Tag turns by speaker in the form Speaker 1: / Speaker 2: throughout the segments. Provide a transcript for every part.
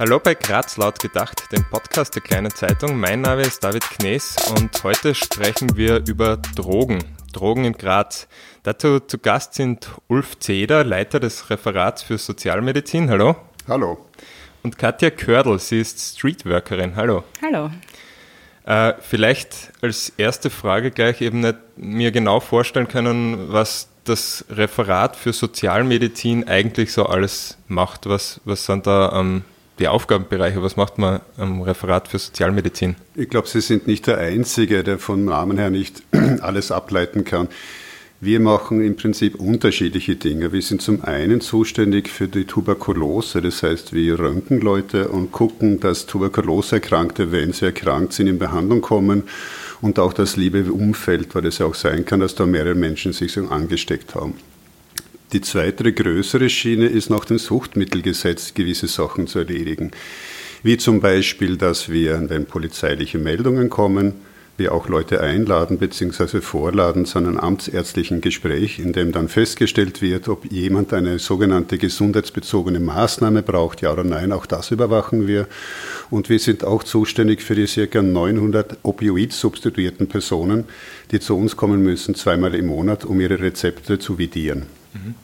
Speaker 1: Hallo bei Graz laut gedacht, dem Podcast der kleinen Zeitung. Mein Name ist David Knees und heute sprechen wir über Drogen. Drogen in Graz. Dazu zu Gast sind Ulf Zeder, Leiter des Referats für Sozialmedizin. Hallo.
Speaker 2: Hallo.
Speaker 1: Und Katja Kördl, sie ist Streetworkerin. Hallo.
Speaker 3: Hallo.
Speaker 1: Äh, vielleicht als erste Frage gleich eben nicht mir genau vorstellen können, was das Referat für Sozialmedizin eigentlich so alles macht. Was, was sind da ähm, die Aufgabenbereiche? Was macht man am Referat für Sozialmedizin?
Speaker 2: Ich glaube, Sie sind nicht der Einzige, der vom Namen her nicht alles ableiten kann. Wir machen im Prinzip unterschiedliche Dinge. Wir sind zum einen zuständig für die Tuberkulose, das heißt, wir röntgen Leute und gucken, dass Tuberkuloseerkrankte, wenn sie erkrankt sind, in Behandlung kommen und auch das liebe Umfeld, weil es ja auch sein kann, dass da mehrere Menschen sich so angesteckt haben. Die zweite größere Schiene ist nach dem Suchtmittelgesetz gewisse Sachen zu erledigen. Wie zum Beispiel, dass wir, wenn polizeiliche Meldungen kommen, wir auch Leute einladen bzw. vorladen zu einem amtsärztlichen Gespräch, in dem dann festgestellt wird, ob jemand eine sogenannte gesundheitsbezogene Maßnahme braucht, ja oder nein. Auch das überwachen wir. Und wir sind auch zuständig für die ca. 900 Opioid-substituierten Personen, die zu uns kommen müssen, zweimal im Monat, um ihre Rezepte zu vidieren.
Speaker 1: Mhm.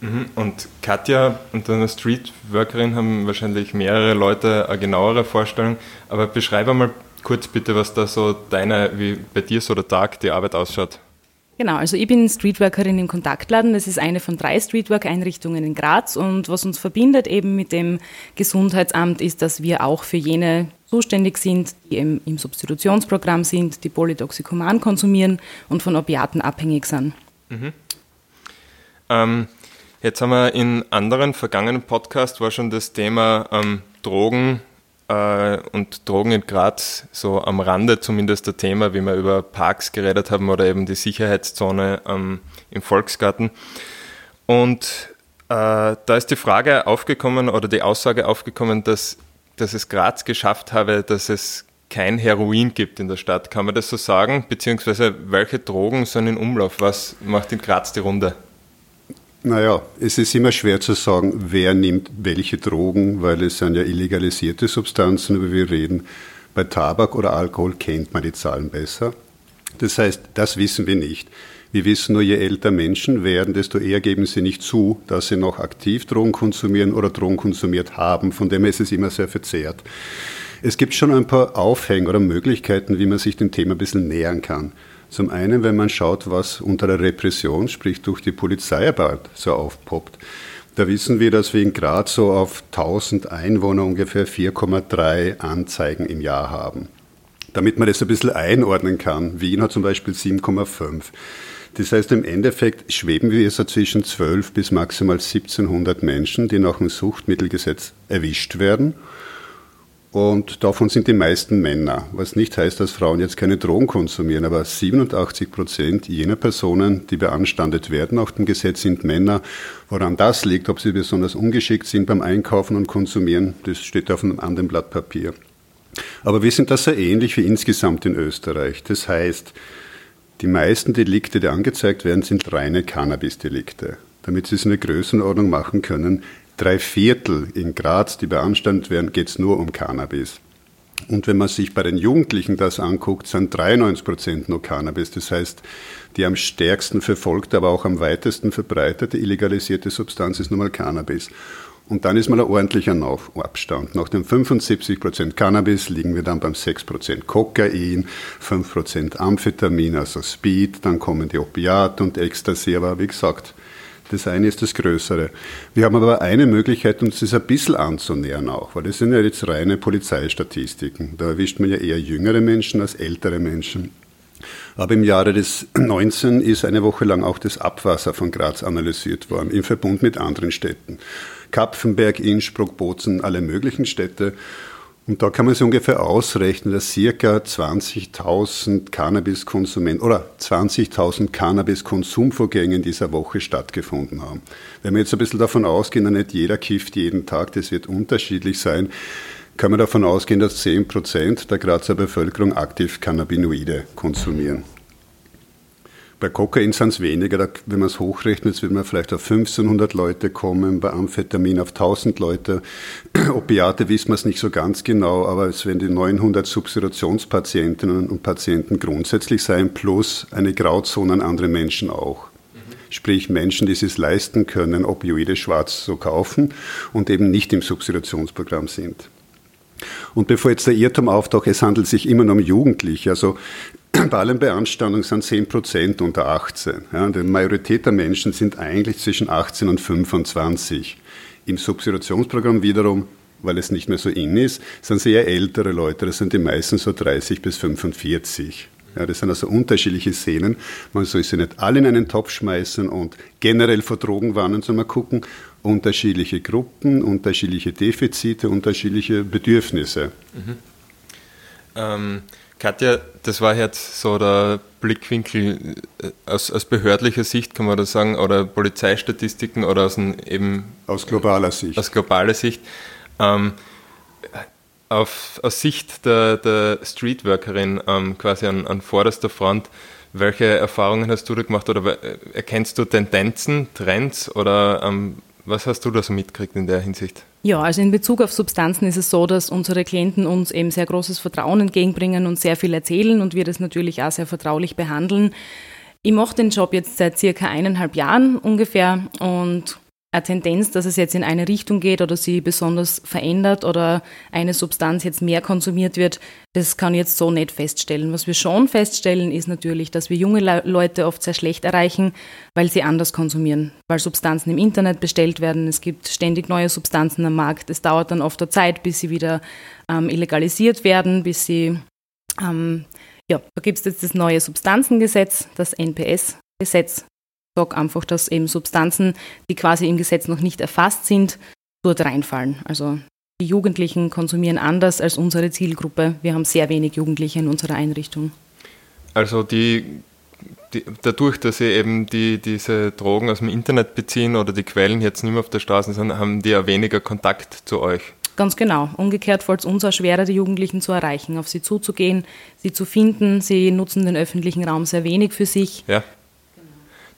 Speaker 1: Mhm. Und Katja und deine Streetworkerin haben wahrscheinlich mehrere Leute eine genauere Vorstellung, aber beschreibe mal kurz bitte, was da so deine, wie bei dir so der Tag, die Arbeit ausschaut.
Speaker 3: Genau, also ich bin Streetworkerin im Kontaktladen. Das ist eine von drei Streetwork-Einrichtungen in Graz. Und was uns verbindet eben mit dem Gesundheitsamt ist, dass wir auch für jene zuständig sind, die im, im Substitutionsprogramm sind, die Polytoxikoman konsumieren und von Opiaten abhängig sind.
Speaker 1: Mhm. Ähm, jetzt haben wir in anderen vergangenen Podcasts war schon das Thema ähm, Drogen äh, und Drogen in Graz so am Rande zumindest der Thema, wie wir über Parks geredet haben oder eben die Sicherheitszone ähm, im Volksgarten. Und äh, da ist die Frage aufgekommen oder die Aussage aufgekommen, dass, dass es Graz geschafft habe, dass es kein Heroin gibt in der Stadt. Kann man das so sagen? Beziehungsweise welche Drogen sind in Umlauf? Was macht in Graz die Runde?
Speaker 2: Naja, es ist immer schwer zu sagen, wer nimmt welche Drogen, weil es sind ja illegalisierte Substanzen, über die wir reden. Bei Tabak oder Alkohol kennt man die Zahlen besser. Das heißt, das wissen wir nicht. Wir wissen nur, je älter Menschen werden, desto eher geben sie nicht zu, dass sie noch aktiv Drogen konsumieren oder Drogen konsumiert haben. Von dem her ist es immer sehr verzerrt. Es gibt schon ein paar Aufhänger oder Möglichkeiten, wie man sich dem Thema ein bisschen nähern kann. Zum einen, wenn man schaut, was unter der Repression, sprich durch die Polizeiarbeit, so aufpoppt. Da wissen wir, dass wir in Graz so auf 1000 Einwohner ungefähr 4,3 Anzeigen im Jahr haben. Damit man das ein bisschen einordnen kann, Wien hat zum Beispiel 7,5. Das heißt, im Endeffekt schweben wir so zwischen 12 bis maximal 1700 Menschen, die nach dem Suchtmittelgesetz erwischt werden und davon sind die meisten Männer, was nicht heißt, dass Frauen jetzt keine Drogen konsumieren, aber 87 Prozent jener Personen, die beanstandet werden nach dem Gesetz, sind Männer. Woran das liegt, ob sie besonders ungeschickt sind beim Einkaufen und Konsumieren, das steht auf einem anderen Blatt Papier. Aber wir sind da sehr ähnlich wie insgesamt in Österreich. Das heißt, die meisten Delikte, die angezeigt werden, sind reine Cannabis-Delikte. Damit Sie es in der Größenordnung machen können, drei Viertel in Graz, die beanstandet werden, geht es nur um Cannabis. Und wenn man sich bei den Jugendlichen das anguckt, sind 93 Prozent nur Cannabis. Das heißt, die am stärksten verfolgte, aber auch am weitesten verbreitete illegalisierte Substanz ist nun mal Cannabis. Und dann ist mal ein ordentlicher Abstand. Nach den 75 Prozent Cannabis liegen wir dann beim 6 Prozent Kokain, 5 Prozent Amphetamin, also Speed, dann kommen die Opiate und Ecstasy. Aber wie gesagt, das eine ist das Größere. Wir haben aber eine Möglichkeit, uns das ein bisschen anzunähern auch, weil das sind ja jetzt reine Polizeistatistiken. Da erwischt man ja eher jüngere Menschen als ältere Menschen. Aber im Jahre des 19 ist eine Woche lang auch das Abwasser von Graz analysiert worden, im Verbund mit anderen Städten. Kapfenberg, Innsbruck, Bozen, alle möglichen Städte. Und da kann man sich ungefähr ausrechnen, dass circa 20.000 Cannabiskonsumenten oder 20.000 Cannabiskonsumvorgänge in dieser Woche stattgefunden haben. Wenn wir jetzt ein bisschen davon ausgehen, dass nicht jeder kifft jeden Tag, das wird unterschiedlich sein, kann man davon ausgehen, dass 10 Prozent der Grazer Bevölkerung aktiv Cannabinoide konsumieren. Bei Kokain sind es weniger, da, wenn man es hochrechnet, wird man vielleicht auf 1500 Leute kommen, bei Amphetamin auf 1000 Leute. Opiate wissen wir es nicht so ganz genau, aber es werden die 900 Substitutionspatientinnen und Patienten grundsätzlich sein, plus eine Grauzone an andere Menschen auch. Sprich Menschen, die es sich leisten können, Opioide schwarz zu kaufen und eben nicht im Substitutionsprogramm sind. Und bevor jetzt der Irrtum auftaucht, es handelt sich immer nur um Jugendliche. Also bei allen Beanstandungen sind 10 Prozent unter 18. Ja, die Majorität der Menschen sind eigentlich zwischen 18 und 25. Im Substitutionsprogramm wiederum, weil es nicht mehr so in ist, sind es eher ältere Leute. Das sind die meisten so 30 bis 45. Ja, das sind also unterschiedliche Szenen. Man soll sie nicht alle in einen Topf schmeißen und generell vor Drogen warnen, sondern gucken, unterschiedliche Gruppen, unterschiedliche Defizite, unterschiedliche Bedürfnisse. Mhm.
Speaker 1: Ähm, Katja, das war jetzt so der Blickwinkel äh, aus, aus, behördlicher Sicht, kann man das sagen, oder Polizeistatistiken oder aus eben
Speaker 2: aus globaler Sicht.
Speaker 1: Aus globaler Sicht. Ähm, auf, aus Sicht der, der Streetworkerin ähm, quasi an, an vorderster Front, welche Erfahrungen hast du da gemacht oder erkennst du Tendenzen, Trends oder ähm, was hast du da so mitgekriegt in der Hinsicht?
Speaker 3: Ja, also in Bezug auf Substanzen ist es so, dass unsere Klienten uns eben sehr großes Vertrauen entgegenbringen und sehr viel erzählen und wir das natürlich auch sehr vertraulich behandeln. Ich mache den Job jetzt seit circa eineinhalb Jahren ungefähr und eine Tendenz, dass es jetzt in eine Richtung geht oder sie besonders verändert oder eine Substanz jetzt mehr konsumiert wird, das kann ich jetzt so nicht feststellen. Was wir schon feststellen, ist natürlich, dass wir junge Le Leute oft sehr schlecht erreichen, weil sie anders konsumieren, weil Substanzen im Internet bestellt werden. Es gibt ständig neue Substanzen am Markt. Es dauert dann oft eine Zeit, bis sie wieder ähm, illegalisiert werden, bis sie ähm, ja, da gibt es jetzt das neue Substanzengesetz, das NPS-Gesetz, sage einfach, dass eben Substanzen, die quasi im Gesetz noch nicht erfasst sind, dort reinfallen. Also die Jugendlichen konsumieren anders als unsere Zielgruppe. Wir haben sehr wenig Jugendliche in unserer Einrichtung.
Speaker 1: Also die, die, dadurch, dass sie eben die, diese Drogen aus dem Internet beziehen oder die Quellen jetzt nicht mehr auf der Straße sind, haben die ja weniger Kontakt zu euch.
Speaker 3: Ganz genau. Umgekehrt fällt es uns auch schwerer, die Jugendlichen zu erreichen, auf sie zuzugehen, sie zu finden. Sie nutzen den öffentlichen Raum sehr wenig für sich.
Speaker 1: Ja.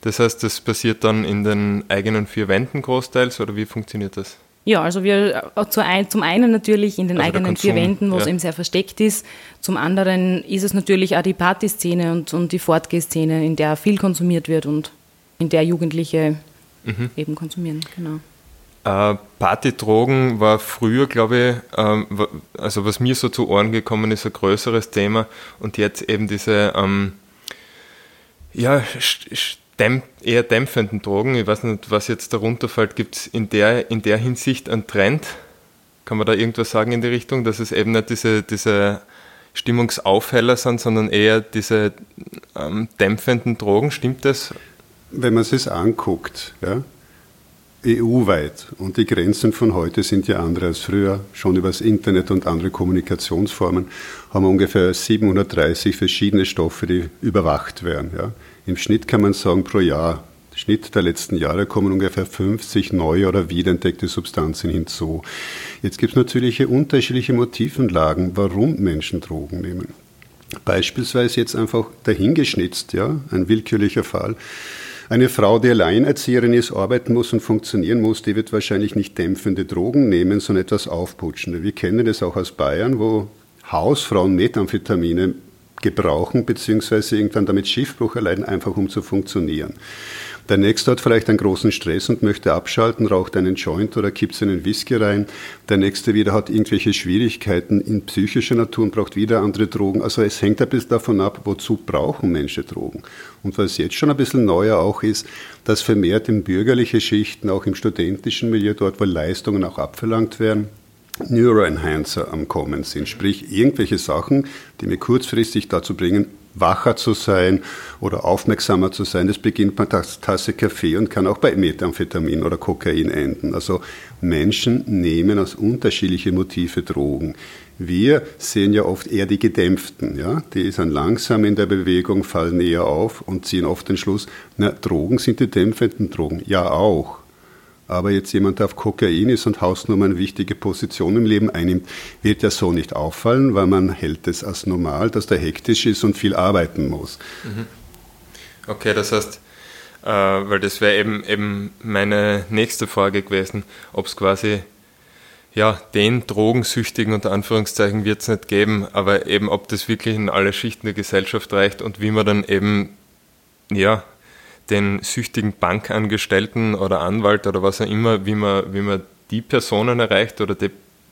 Speaker 1: Das heißt, das passiert dann in den eigenen vier Wänden großteils oder wie funktioniert das?
Speaker 3: Ja, also wir äh, zum einen natürlich in den also eigenen vier Wänden, wo ja. es eben sehr versteckt ist. Zum anderen ist es natürlich auch die Partyszene und, und die Fortgehszene, in der viel konsumiert wird und in der Jugendliche mhm. eben konsumieren. Genau.
Speaker 1: Äh, Partydrogen war früher, glaube ich, ähm, also was mir so zu Ohren gekommen ist, ein größeres Thema und jetzt eben diese ähm, ja, dämp eher dämpfenden Drogen. Ich weiß nicht, was jetzt darunter fällt. Gibt es in der, in der Hinsicht einen Trend? Kann man da irgendwas sagen in die Richtung, dass es eben nicht diese, diese Stimmungsaufheller sind, sondern eher diese ähm, dämpfenden Drogen? Stimmt das?
Speaker 2: Wenn man es sich anguckt, ja, EU-weit, und die Grenzen von heute sind ja andere als früher, schon über das Internet und andere Kommunikationsformen, haben wir ungefähr 730 verschiedene Stoffe, die überwacht werden. Ja. Im Schnitt kann man sagen, pro Jahr, Schnitt der letzten Jahre kommen ungefähr 50 neue oder wiederentdeckte Substanzen hinzu. Jetzt gibt es natürlich unterschiedliche Motivenlagen, warum Menschen Drogen nehmen. Beispielsweise jetzt einfach dahingeschnitzt, ja, ein willkürlicher Fall. Eine Frau, die Alleinerzieherin ist, arbeiten muss und funktionieren muss, die wird wahrscheinlich nicht dämpfende Drogen nehmen, sondern etwas aufputschende. Wir kennen das auch aus Bayern, wo Hausfrauen Methamphetamine gebrauchen, beziehungsweise irgendwann damit Schiffbruch erleiden, einfach um zu funktionieren. Der Nächste hat vielleicht einen großen Stress und möchte abschalten, raucht einen Joint oder kippt seinen Whisky rein. Der Nächste wieder hat irgendwelche Schwierigkeiten in psychischer Natur und braucht wieder andere Drogen. Also es hängt ein bisschen davon ab, wozu brauchen Menschen Drogen. Und was jetzt schon ein bisschen neuer auch ist, dass vermehrt in bürgerliche Schichten, auch im studentischen Milieu, dort wo Leistungen auch abverlangt werden, Neuroenhancer am Kommen sind, sprich irgendwelche Sachen, die mir kurzfristig dazu bringen, wacher zu sein oder aufmerksamer zu sein. Das beginnt bei einer Tasse Kaffee und kann auch bei Methamphetamin oder Kokain enden. Also Menschen nehmen aus unterschiedlichen Motive Drogen. Wir sehen ja oft eher die Gedämpften, ja, die sind langsam in der Bewegung, fallen eher auf und ziehen oft den Schluss, na, Drogen sind die dämpfenden Drogen. Ja, auch aber jetzt jemand, der auf Kokain ist und Hausnummer eine wichtige Position im Leben einnimmt, wird ja so nicht auffallen, weil man hält es als normal, dass der hektisch ist und viel arbeiten muss. Mhm.
Speaker 1: Okay, das heißt, äh, weil das wäre eben, eben meine nächste Frage gewesen, ob es quasi, ja, den Drogensüchtigen unter Anführungszeichen wird es nicht geben, aber eben ob das wirklich in alle Schichten der Gesellschaft reicht und wie man dann eben, ja, den süchtigen Bankangestellten oder Anwalt oder was auch immer, wie man, wie man die Personen erreicht oder die,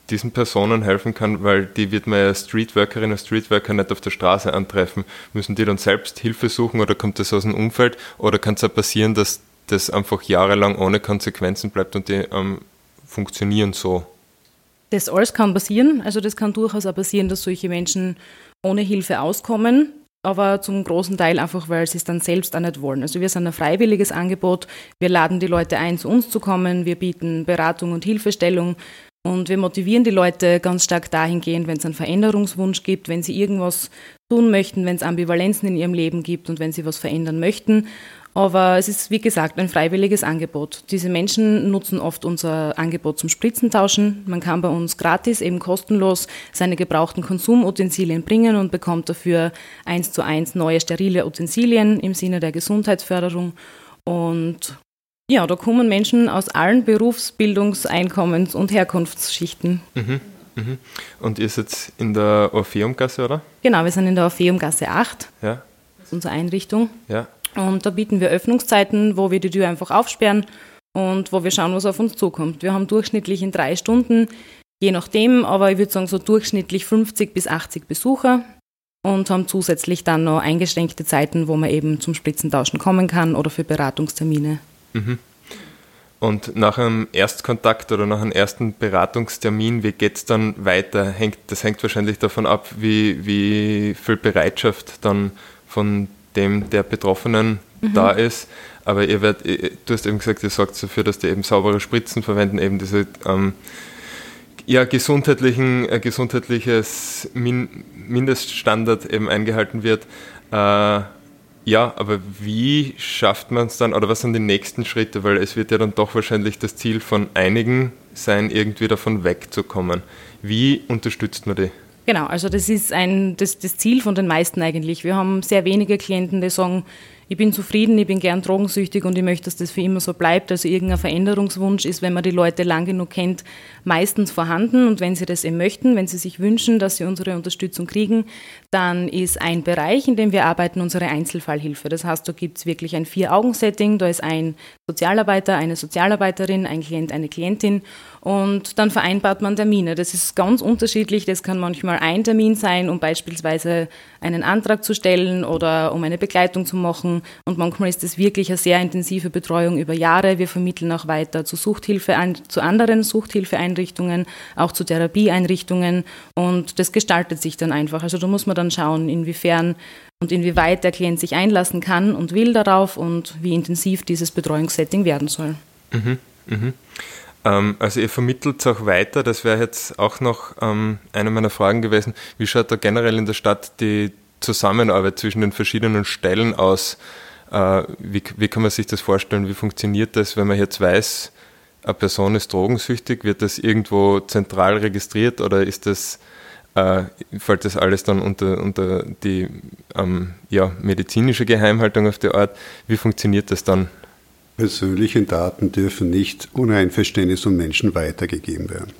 Speaker 1: diesen Personen helfen kann, weil die wird man ja Streetworkerinnen und Streetworker nicht auf der Straße antreffen. Müssen die dann selbst Hilfe suchen oder kommt das aus dem Umfeld oder kann es auch passieren, dass das einfach jahrelang ohne Konsequenzen bleibt und die ähm, funktionieren so?
Speaker 3: Das alles kann passieren. Also das kann durchaus auch passieren, dass solche Menschen ohne Hilfe auskommen aber zum großen Teil einfach, weil sie es dann selbst auch nicht wollen. Also wir sind ein freiwilliges Angebot, wir laden die Leute ein, zu uns zu kommen, wir bieten Beratung und Hilfestellung und wir motivieren die Leute ganz stark dahingehend, wenn es einen Veränderungswunsch gibt, wenn sie irgendwas tun möchten, wenn es Ambivalenzen in ihrem Leben gibt und wenn sie was verändern möchten. Aber es ist, wie gesagt, ein freiwilliges Angebot. Diese Menschen nutzen oft unser Angebot zum Spritzentauschen. Man kann bei uns gratis, eben kostenlos, seine gebrauchten Konsumutensilien bringen und bekommt dafür eins zu eins neue sterile Utensilien im Sinne der Gesundheitsförderung. Und ja, da kommen Menschen aus allen Berufs-, Bildungs-, Einkommens- und Herkunftsschichten. Mhm,
Speaker 1: mhm. Und ihr seid in der Orpheumgasse, oder?
Speaker 3: Genau, wir sind in der Orpheumgasse 8.
Speaker 1: Ja.
Speaker 3: Das ist unsere Einrichtung.
Speaker 1: Ja.
Speaker 3: Und da bieten wir Öffnungszeiten, wo wir die Tür einfach aufsperren und wo wir schauen, was auf uns zukommt. Wir haben durchschnittlich in drei Stunden, je nachdem, aber ich würde sagen so durchschnittlich 50 bis 80 Besucher und haben zusätzlich dann noch eingeschränkte Zeiten, wo man eben zum Spritzentauschen kommen kann oder für Beratungstermine. Mhm.
Speaker 1: Und nach einem Erstkontakt oder nach einem ersten Beratungstermin, wie geht es dann weiter? Hängt, das hängt wahrscheinlich davon ab, wie, wie viel Bereitschaft dann von dem der Betroffenen mhm. da ist. Aber ihr werdet, du hast eben gesagt, ihr sorgt dafür, dass die eben saubere Spritzen verwenden, eben diese ähm, ja, gesundheitlichen, äh, gesundheitliches Min Mindeststandard eben eingehalten wird. Äh, ja, aber wie schafft man es dann, oder was sind die nächsten Schritte? Weil es wird ja dann doch wahrscheinlich das Ziel von einigen sein, irgendwie davon wegzukommen. Wie unterstützt man die?
Speaker 3: Genau, also das ist ein, das, das Ziel von den meisten eigentlich. Wir haben sehr wenige Klienten, die sagen, ich bin zufrieden, ich bin gern drogensüchtig und ich möchte, dass das für immer so bleibt. Also irgendein Veränderungswunsch ist, wenn man die Leute lang genug kennt, meistens vorhanden. Und wenn sie das eben möchten, wenn sie sich wünschen, dass sie unsere Unterstützung kriegen, dann ist ein Bereich, in dem wir arbeiten, unsere Einzelfallhilfe. Das heißt, da gibt es wirklich ein Vier-Augen-Setting. Da ist ein Sozialarbeiter, eine Sozialarbeiterin, ein Klient, eine Klientin und dann vereinbart man Termine. Das ist ganz unterschiedlich. Das kann manchmal ein Termin sein, um beispielsweise einen Antrag zu stellen oder um eine Begleitung zu machen. Und manchmal ist es wirklich eine sehr intensive Betreuung über Jahre. Wir vermitteln auch weiter zu Suchthilfe, zu anderen Suchthilfeeinrichtungen, auch zu Therapieeinrichtungen. Und das gestaltet sich dann einfach. Also da muss man dann schauen, inwiefern und inwieweit der Klient sich einlassen kann und will darauf und wie intensiv dieses Betreuungssetting werden soll. Mhm,
Speaker 1: mh. Ähm, also ihr vermittelt es auch weiter, das wäre jetzt auch noch ähm, eine meiner Fragen gewesen. Wie schaut da generell in der Stadt die Zusammenarbeit zwischen den verschiedenen Stellen aus? Äh, wie, wie kann man sich das vorstellen? Wie funktioniert das, wenn man jetzt weiß, eine Person ist drogensüchtig? Wird das irgendwo zentral registriert oder ist das, äh, fällt das alles dann unter, unter die ähm, ja, medizinische Geheimhaltung auf der Art? Wie funktioniert das dann?
Speaker 2: Persönliche Daten dürfen nicht ohne Einverständnis von Menschen weitergegeben werden.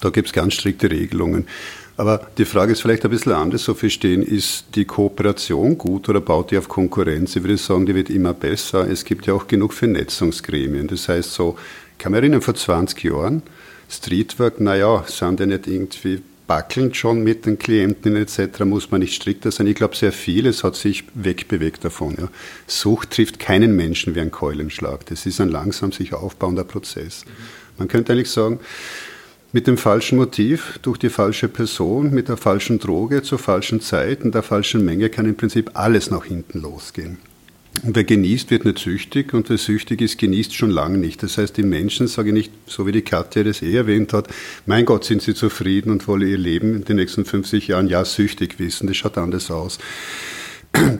Speaker 2: Da gibt es ganz strikte Regelungen. Aber die Frage ist vielleicht ein bisschen anders zu verstehen. Ist die Kooperation gut oder baut die auf Konkurrenz? Ich würde sagen, die wird immer besser. Es gibt ja auch genug Vernetzungsgremien. Das heißt so, ich kann mich erinnern, vor 20 Jahren, Streetwork, naja, sind ja nicht irgendwie backeln schon mit den Klienten etc., muss man nicht strikter sein. Ich glaube, sehr vieles hat sich wegbewegt davon. Ja. Sucht trifft keinen Menschen wie ein Keulenschlag. Das ist ein langsam sich aufbauender Prozess. Man könnte eigentlich sagen, mit dem falschen Motiv, durch die falsche Person, mit der falschen Droge, zur falschen Zeit und der falschen Menge kann im Prinzip alles nach hinten losgehen. Und wer genießt, wird nicht süchtig und wer süchtig ist, genießt schon lange nicht. Das heißt, die Menschen, sage ich nicht, so wie die Katja das eh erwähnt hat, mein Gott, sind sie zufrieden und wollen ihr Leben in den nächsten 50 Jahren ja süchtig wissen. Das schaut anders aus.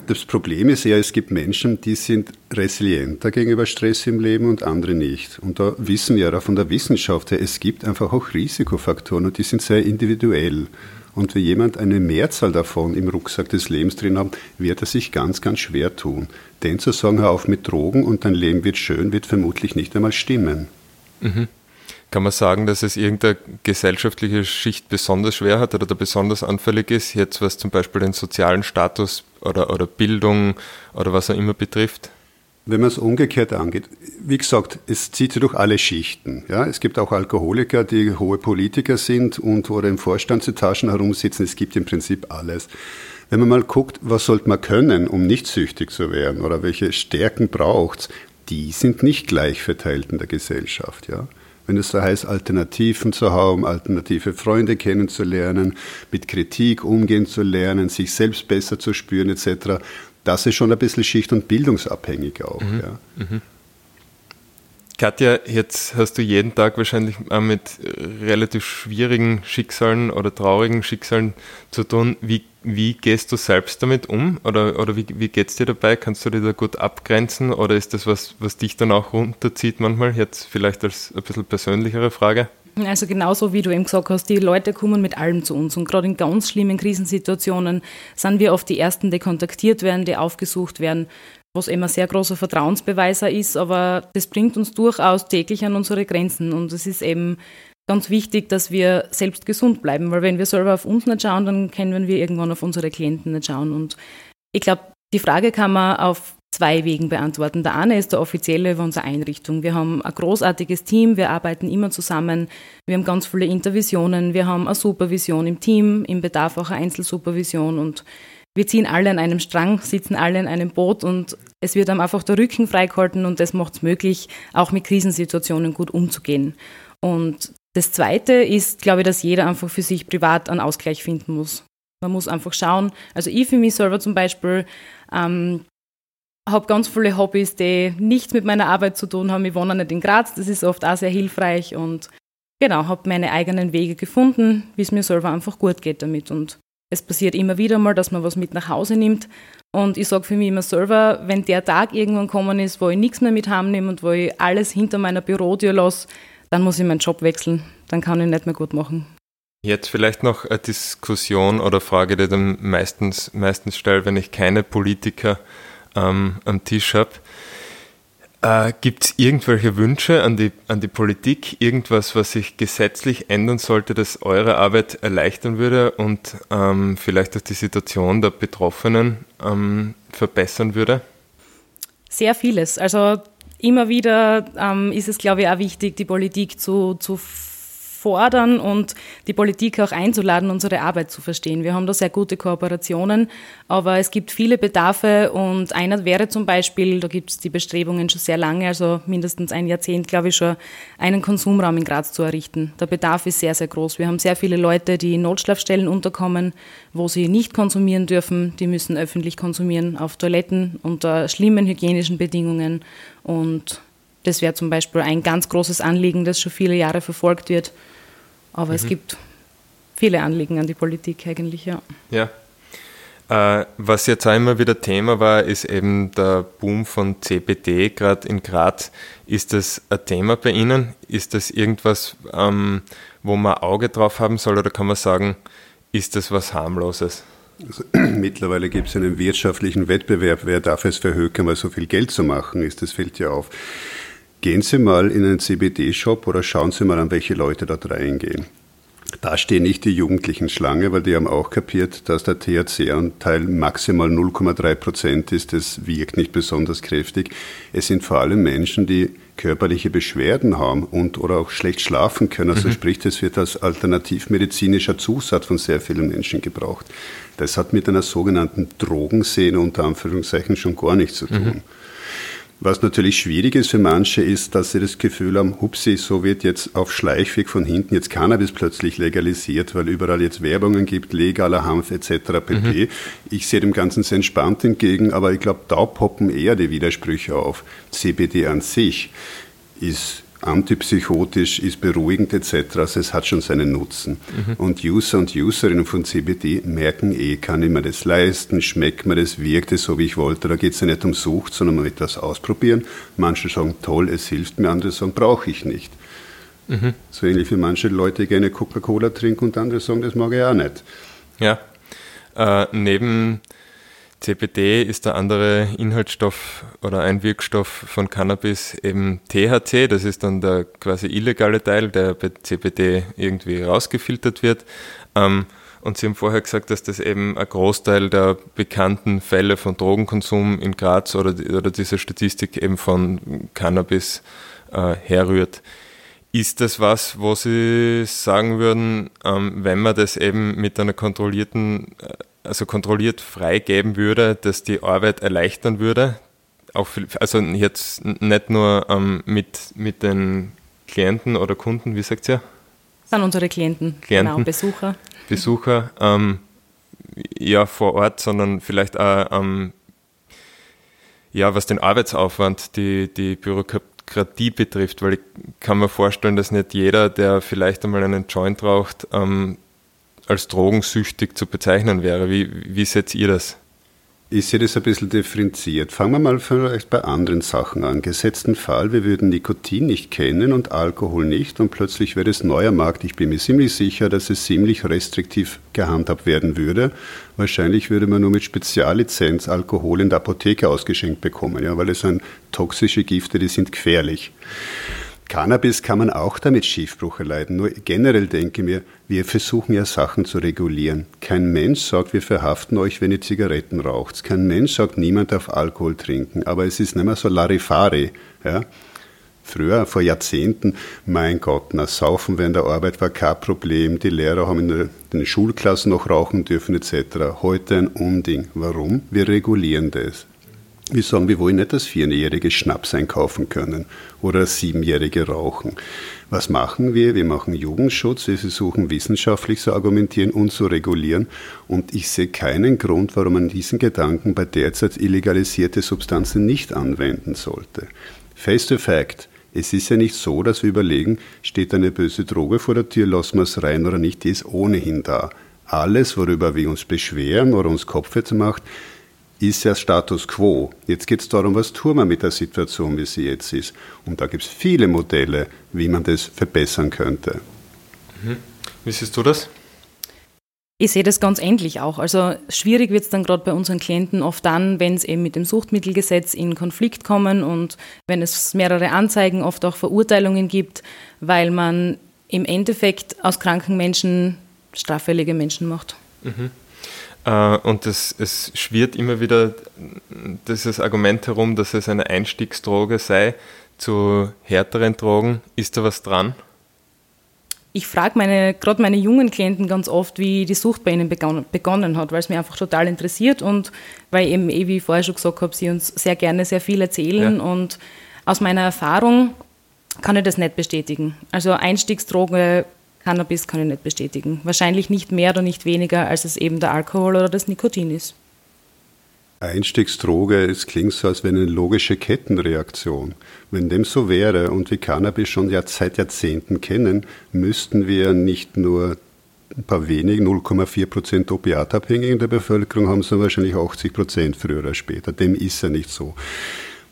Speaker 2: Das Problem ist ja, es gibt Menschen, die sind resilienter gegenüber Stress im Leben und andere nicht. Und da wissen wir ja von der Wissenschaft her, es gibt einfach auch Risikofaktoren und die sind sehr individuell. Und wenn jemand eine Mehrzahl davon im Rucksack des Lebens drin hat, wird er sich ganz, ganz schwer tun. Denn zu sagen, hör auf mit Drogen und dein Leben wird schön, wird vermutlich nicht einmal stimmen.
Speaker 1: Mhm. Kann man sagen, dass es irgendeine gesellschaftliche Schicht besonders schwer hat oder besonders anfällig ist, jetzt was zum Beispiel den sozialen Status oder, oder Bildung oder was auch immer betrifft?
Speaker 2: Wenn man es umgekehrt angeht, wie gesagt, es zieht sich durch alle Schichten. Ja, es gibt auch Alkoholiker, die hohe Politiker sind und oder im Vorstandsetagen herumsitzen. Es gibt im Prinzip alles. Wenn man mal guckt, was sollte man können, um nicht süchtig zu werden oder welche Stärken braucht es, die sind nicht gleich verteilt in der Gesellschaft. Ja wenn es da heißt, Alternativen zu haben, alternative Freunde kennenzulernen, mit Kritik umgehen zu lernen, sich selbst besser zu spüren etc., das ist schon ein bisschen schicht- und bildungsabhängig auch. Mhm. Ja. Mhm.
Speaker 1: Katja, jetzt hast du jeden Tag wahrscheinlich mit relativ schwierigen Schicksalen oder traurigen Schicksalen zu tun. Wie, wie gehst du selbst damit um? Oder, oder wie, wie geht es dir dabei? Kannst du dir da gut abgrenzen? Oder ist das was, was dich dann auch runterzieht manchmal? Jetzt vielleicht als ein bisschen persönlichere Frage.
Speaker 3: Also genauso wie du eben gesagt hast, die Leute kommen mit allem zu uns und gerade in ganz schlimmen Krisensituationen sind wir oft die Ersten, die kontaktiert werden, die aufgesucht werden was immer sehr großer Vertrauensbeweiser ist, aber das bringt uns durchaus täglich an unsere Grenzen und es ist eben ganz wichtig, dass wir selbst gesund bleiben, weil wenn wir selber auf uns nicht schauen, dann können wir irgendwann auf unsere Klienten nicht schauen und ich glaube, die Frage kann man auf zwei Wegen beantworten. Der eine ist der offizielle über unsere Einrichtung. Wir haben ein großartiges Team, wir arbeiten immer zusammen, wir haben ganz viele Intervisionen, wir haben eine Supervision im Team, im Bedarf auch eine Einzelsupervision und wir ziehen alle an einem Strang, sitzen alle in einem Boot und es wird einem einfach der Rücken freigehalten und das macht es möglich, auch mit Krisensituationen gut umzugehen. Und das Zweite ist, glaube ich, dass jeder einfach für sich privat einen Ausgleich finden muss. Man muss einfach schauen, also ich für mich selber zum Beispiel ähm, habe ganz viele Hobbys, die nichts mit meiner Arbeit zu tun haben. Ich wohne nicht in Graz, das ist oft auch sehr hilfreich und genau, habe meine eigenen Wege gefunden, wie es mir selber einfach gut geht damit. Und es passiert immer wieder mal, dass man was mit nach Hause nimmt. Und ich sage für mich immer selber, wenn der Tag irgendwann kommen ist, wo ich nichts mehr mit heimnehme und wo ich alles hinter meiner Bürotür lasse, dann muss ich meinen Job wechseln. Dann kann ich nicht mehr gut machen.
Speaker 1: Jetzt vielleicht noch eine Diskussion oder Frage, die ich dann meistens, meistens stelle, wenn ich keine Politiker ähm, am Tisch habe. Äh, Gibt es irgendwelche Wünsche an die, an die Politik, irgendwas, was sich gesetzlich ändern sollte, das eure Arbeit erleichtern würde und ähm, vielleicht auch die Situation der Betroffenen ähm, verbessern würde?
Speaker 3: Sehr vieles. Also immer wieder ähm, ist es, glaube ich, auch wichtig, die Politik zu, zu fordern und die Politik auch einzuladen, unsere Arbeit zu verstehen. Wir haben da sehr gute Kooperationen, aber es gibt viele Bedarfe und einer wäre zum Beispiel, da gibt es die Bestrebungen schon sehr lange, also mindestens ein Jahrzehnt, glaube ich schon, einen Konsumraum in Graz zu errichten. Der Bedarf ist sehr, sehr groß. Wir haben sehr viele Leute, die in Notschlafstellen unterkommen, wo sie nicht konsumieren dürfen. Die müssen öffentlich konsumieren auf Toiletten unter schlimmen hygienischen Bedingungen und das wäre zum Beispiel ein ganz großes Anliegen, das schon viele Jahre verfolgt wird. Aber mhm. es gibt viele Anliegen an die Politik eigentlich, ja.
Speaker 1: Ja. Äh, was jetzt auch immer wieder Thema war, ist eben der Boom von CBD, gerade in Graz. Ist das ein Thema bei Ihnen? Ist das irgendwas, ähm, wo man Auge drauf haben soll oder kann man sagen, ist das was harmloses?
Speaker 2: Also, mittlerweile gibt es einen wirtschaftlichen Wettbewerb, wer darf es verhökern, mal so viel Geld zu machen ist. Das fällt ja auf. Gehen Sie mal in einen CBD-Shop oder schauen Sie mal an, welche Leute dort reingehen. Da stehen nicht die Jugendlichen Schlange, weil die haben auch kapiert, dass der THC-Anteil maximal 0,3 Prozent ist. Das wirkt nicht besonders kräftig. Es sind vor allem Menschen, die körperliche Beschwerden haben und oder auch schlecht schlafen können. Also mhm. sprich, es wird als alternativmedizinischer Zusatz von sehr vielen Menschen gebraucht. Das hat mit einer sogenannten Drogenszene unter Anführungszeichen schon gar nichts zu tun. Mhm. Was natürlich schwierig ist für manche, ist, dass sie das Gefühl haben, hupsi, so wird jetzt auf Schleichweg von hinten jetzt Cannabis plötzlich legalisiert, weil überall jetzt Werbungen gibt, legaler Hanf etc. pp. Mhm. Ich sehe dem Ganzen sehr entspannt entgegen, aber ich glaube, da poppen eher die Widersprüche auf. CBD an sich ist antipsychotisch, ist beruhigend etc. Also es hat schon seinen Nutzen. Mhm. Und User und Userinnen von CBD merken eh, kann ich mir das leisten, schmeckt mir das, wirkt es so, wie ich wollte. Da geht es ja nicht um Sucht, sondern um etwas ausprobieren. Manche sagen, toll, es hilft mir, andere sagen, brauche ich nicht. Mhm. So ähnlich wie manche Leute gerne Coca-Cola trinken und andere sagen, das mag ich auch nicht.
Speaker 1: Ja, äh, neben CBD ist der andere Inhaltsstoff oder ein Wirkstoff von Cannabis eben THC. Das ist dann der quasi illegale Teil, der bei CBD irgendwie rausgefiltert wird. Ähm, und Sie haben vorher gesagt, dass das eben ein Großteil der bekannten Fälle von Drogenkonsum in Graz oder, oder dieser Statistik eben von Cannabis äh, herrührt. Ist das was, wo Sie sagen würden, ähm, wenn man das eben mit einer kontrollierten äh, also kontrolliert freigeben würde, dass die Arbeit erleichtern würde. Auch für, also jetzt nicht nur ähm, mit, mit den Klienten oder Kunden, wie sagt ihr?
Speaker 3: Das sind unsere Klienten,
Speaker 1: Klienten
Speaker 3: genau, Besucher.
Speaker 1: Besucher, ähm, ja, vor Ort, sondern vielleicht auch, ähm, ja, was den Arbeitsaufwand, die, die Bürokratie betrifft, weil ich kann mir vorstellen, dass nicht jeder, der vielleicht einmal einen Joint raucht, ähm, als drogensüchtig zu bezeichnen wäre. Wie, wie seht ihr das?
Speaker 2: Ich sehe das ein bisschen differenziert. Fangen wir mal vielleicht bei anderen Sachen an. Gesetzten Fall, wir würden Nikotin nicht kennen und Alkohol nicht und plötzlich wäre es neuer Markt. Ich bin mir ziemlich sicher, dass es ziemlich restriktiv gehandhabt werden würde. Wahrscheinlich würde man nur mit Speziallizenz Alkohol in der Apotheke ausgeschenkt bekommen, ja, weil es sind toxische Gifte, die sind gefährlich. Cannabis kann man auch damit Schiefbruch erleiden. Nur generell denke mir, wir versuchen ja Sachen zu regulieren. Kein Mensch sagt, wir verhaften euch, wenn ihr Zigaretten raucht. Kein Mensch sagt, niemand darf Alkohol trinken. Aber es ist nicht mehr so Larifari. Ja? Früher, vor Jahrzehnten, mein Gott, na, Saufen während der Arbeit war kein Problem. Die Lehrer haben in den Schulklassen noch rauchen dürfen etc. Heute ein Unding. Warum? Wir regulieren das. Wir sagen, wir wollen nicht, dass Vierjährige Schnaps einkaufen können oder Siebenjährige rauchen. Was machen wir? Wir machen Jugendschutz, wir versuchen wissenschaftlich zu argumentieren und zu regulieren. Und ich sehe keinen Grund, warum man diesen Gedanken bei derzeit illegalisierte Substanzen nicht anwenden sollte. Face to fact. Es ist ja nicht so, dass wir überlegen, steht eine böse Droge vor der Tür, lassen wir es rein oder nicht, die ist ohnehin da. Alles, worüber wir uns beschweren oder uns Kopfweh macht, ist ja Status quo. Jetzt geht es darum, was tun wir mit der Situation, wie sie jetzt ist. Und da gibt es viele Modelle, wie man das verbessern könnte.
Speaker 1: Mhm. Wie siehst du das?
Speaker 3: Ich sehe das ganz ähnlich auch. Also schwierig wird es dann gerade bei unseren Klienten oft dann, wenn es eben mit dem Suchtmittelgesetz in Konflikt kommen und wenn es mehrere Anzeigen, oft auch Verurteilungen gibt, weil man im Endeffekt aus kranken Menschen straffällige Menschen macht. Mhm.
Speaker 1: Äh, und es, es schwirrt immer wieder dieses Argument herum, dass es eine Einstiegsdroge sei zu härteren Drogen. Ist da was dran?
Speaker 3: Ich frage meine, gerade meine jungen Klienten ganz oft, wie die Sucht bei ihnen begonnen hat, weil es mich einfach total interessiert und weil eben, eh, wie ich vorher schon gesagt habe, sie uns sehr gerne sehr viel erzählen ja. und aus meiner Erfahrung kann ich das nicht bestätigen. Also Einstiegsdroge Cannabis kann ich nicht bestätigen. Wahrscheinlich nicht mehr oder nicht weniger, als es eben der Alkohol oder das Nikotin ist.
Speaker 2: Einstiegsdroge, es klingt so, als wäre eine logische Kettenreaktion. Wenn dem so wäre und wir Cannabis schon seit Jahrzehnten kennen, müssten wir nicht nur ein paar wenig, 0,4 Prozent Opiatabhängige in der Bevölkerung haben, sondern wahrscheinlich 80 Prozent früher oder später. Dem ist ja nicht so.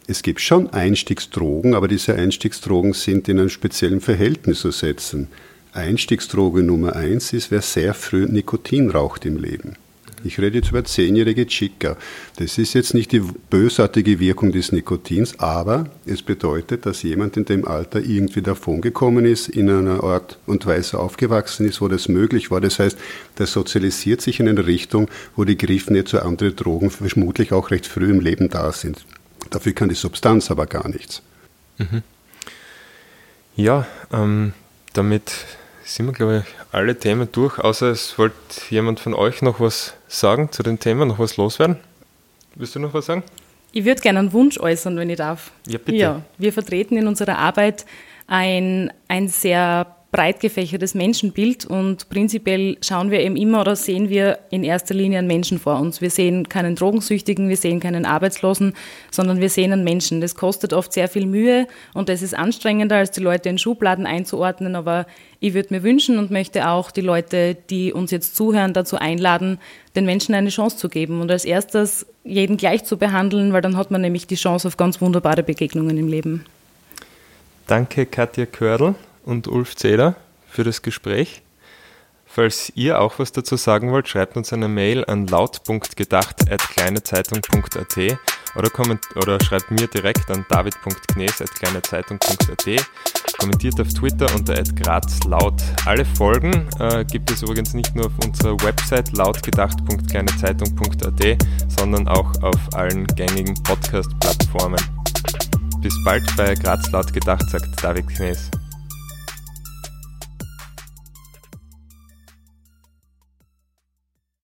Speaker 2: Es gibt schon Einstiegsdrogen, aber diese Einstiegsdrogen sind in einem speziellen Verhältnis zu setzen. Einstiegsdroge Nummer eins ist, wer sehr früh Nikotin raucht im Leben. Ich rede jetzt über zehnjährige Chica. Das ist jetzt nicht die bösartige Wirkung des Nikotins, aber es bedeutet, dass jemand in dem Alter irgendwie davongekommen ist, in einer Art und Weise aufgewachsen ist, wo das möglich war. Das heißt, der sozialisiert sich in eine Richtung, wo die Griffen zu anderen Drogen vermutlich auch recht früh im Leben da sind. Dafür kann die Substanz aber gar nichts. Mhm.
Speaker 1: Ja, ähm, damit sind wir, glaube ich, alle Themen durch, außer es wollte jemand von euch noch was sagen zu den Themen, noch was loswerden. Willst du noch was sagen?
Speaker 3: Ich würde gerne einen Wunsch äußern, wenn ich darf.
Speaker 1: Ja, bitte. Ja,
Speaker 3: wir vertreten in unserer Arbeit ein, ein sehr breit gefächertes Menschenbild und prinzipiell schauen wir eben immer oder sehen wir in erster Linie einen Menschen vor uns. Wir sehen keinen Drogensüchtigen, wir sehen keinen Arbeitslosen, sondern wir sehen einen Menschen. Das kostet oft sehr viel Mühe und das ist anstrengender, als die Leute in Schubladen einzuordnen, aber ich würde mir wünschen und möchte auch die Leute, die uns jetzt zuhören, dazu einladen, den Menschen eine Chance zu geben und als erstes jeden gleich zu behandeln, weil dann hat man nämlich die Chance auf ganz wunderbare Begegnungen im Leben.
Speaker 1: Danke Katja Kördl und Ulf Zeder für das Gespräch. Falls ihr auch was dazu sagen wollt, schreibt uns eine Mail an laut.gedacht.kleinezeitung.at oder, oder schreibt mir direkt an david.knes.kleinezeitung.at. Kommentiert auf Twitter unter grazlaut. Alle Folgen äh, gibt es übrigens nicht nur auf unserer Website lautgedacht.kleinezeitung.at, sondern auch auf allen gängigen Podcast-Plattformen. Bis bald bei Graz laut gedacht, sagt David Knes.